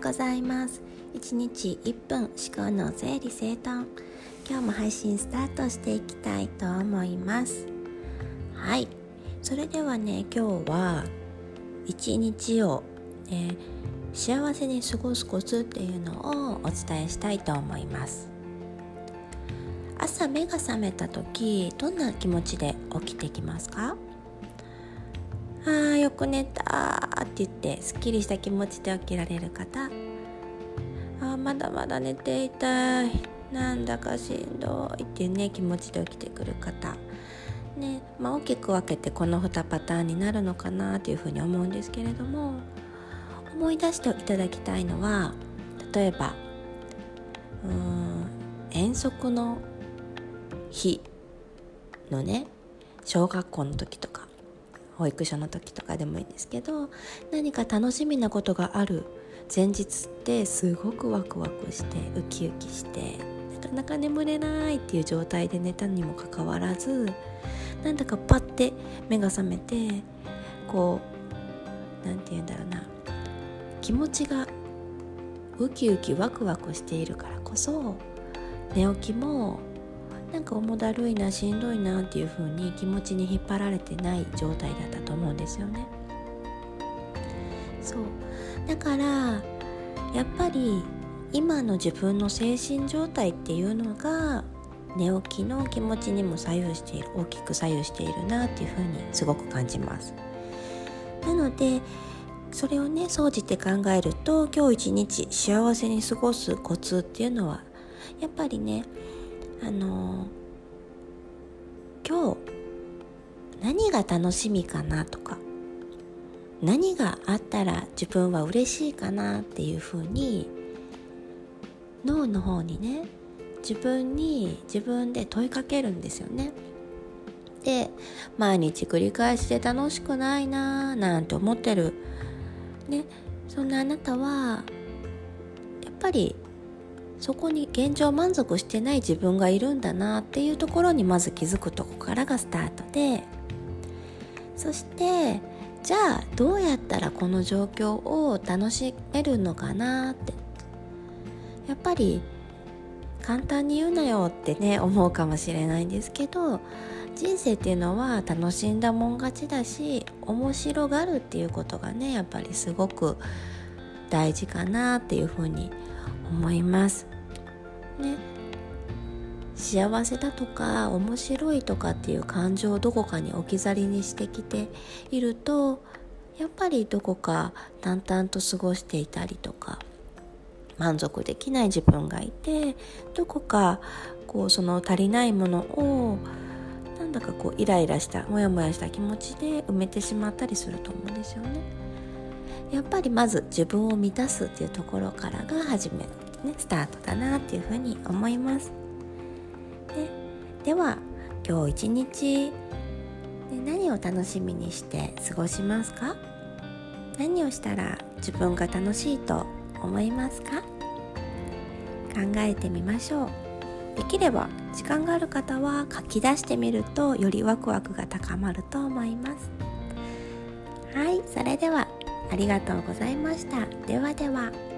うございます。1日1分思考の整理整頓。今日も配信スタートしていきたいと思います。はい。それではね今日は一日を、ね、幸せに過ごすコツっていうのをお伝えしたいと思います。朝目が覚めた時どんな気持ちで起きてきますか？よく寝たって言ってすっきりした気持ちで起きられる方。あまだまだ寝ていたい。なんだかしんどいっていうね気持ちで起きてくる方。ねまあ、大きく分けてこの2パターンになるのかなというふうに思うんですけれども。思い出していただきたいのは例えばうーん遠足の日のね小学校の時とか。保育所の時とかでもいいんですけど何か楽しみなことがある。前日ってすごくワクワクしてウキウキしてなかなか眠れないっていう状態で寝たにもかかわらずなんだかパッて目が覚めてこう何て言うんだろうな。気持ちがウキウキワクワクしているからこそ寝起きもなんか重だるいなしんどいなっていう風に気持ちに引っ張られてない状態だったと思うんですよね。そう。だからやっぱり今の自分の精神状態っていうのが寝起きの気持ちにも左右している大きく左右しているなっていうふうにすごく感じます。なのでそれをね総じて考えると今日一日幸せに過ごすコツっていうのはやっぱりねあの今日何が楽しみかなとか何があったら自分は嬉しいかなっていうふうに脳の方にね自分に自分で問いかけるんですよね。で毎日繰り返しで楽しくないなーなんて思ってる、ね、そんなあなたはやっぱりそこに現状満足してない自分がいるんだなっていうところにまず気づくとこからがスタートでそしてじゃあどうやったらこの状況を楽しめるのかなって。やっぱり簡単に言うなよってね思うかもしれないんですけど人生っていうのは楽しんだもん勝ちだし面白がるっていうことがねやっぱりすごく大事かなっていうふうに思います。ね幸せだとか面白いとかっていう感情をどこかに置き去りにしてきているとやっぱりどこか淡々と過ごしていたりとか満足できない自分がいてどこかこうその足りないものをなんだかこうイライラしたモヤモヤした気持ちで埋めてしまったりすると思うんですよね。やっぱりまず自分を満たすっていうところからが始めねスタートだなっていうふうに思います。ね、では今日一日、ね、何を楽しみにして過ごしますか？何をしたら自分が楽しいと思いますか？考えてみましょう。できれば時間がある方は書き出してみるとよりワクワクが高まると思います。はいそれではありがとうございました。ではでは。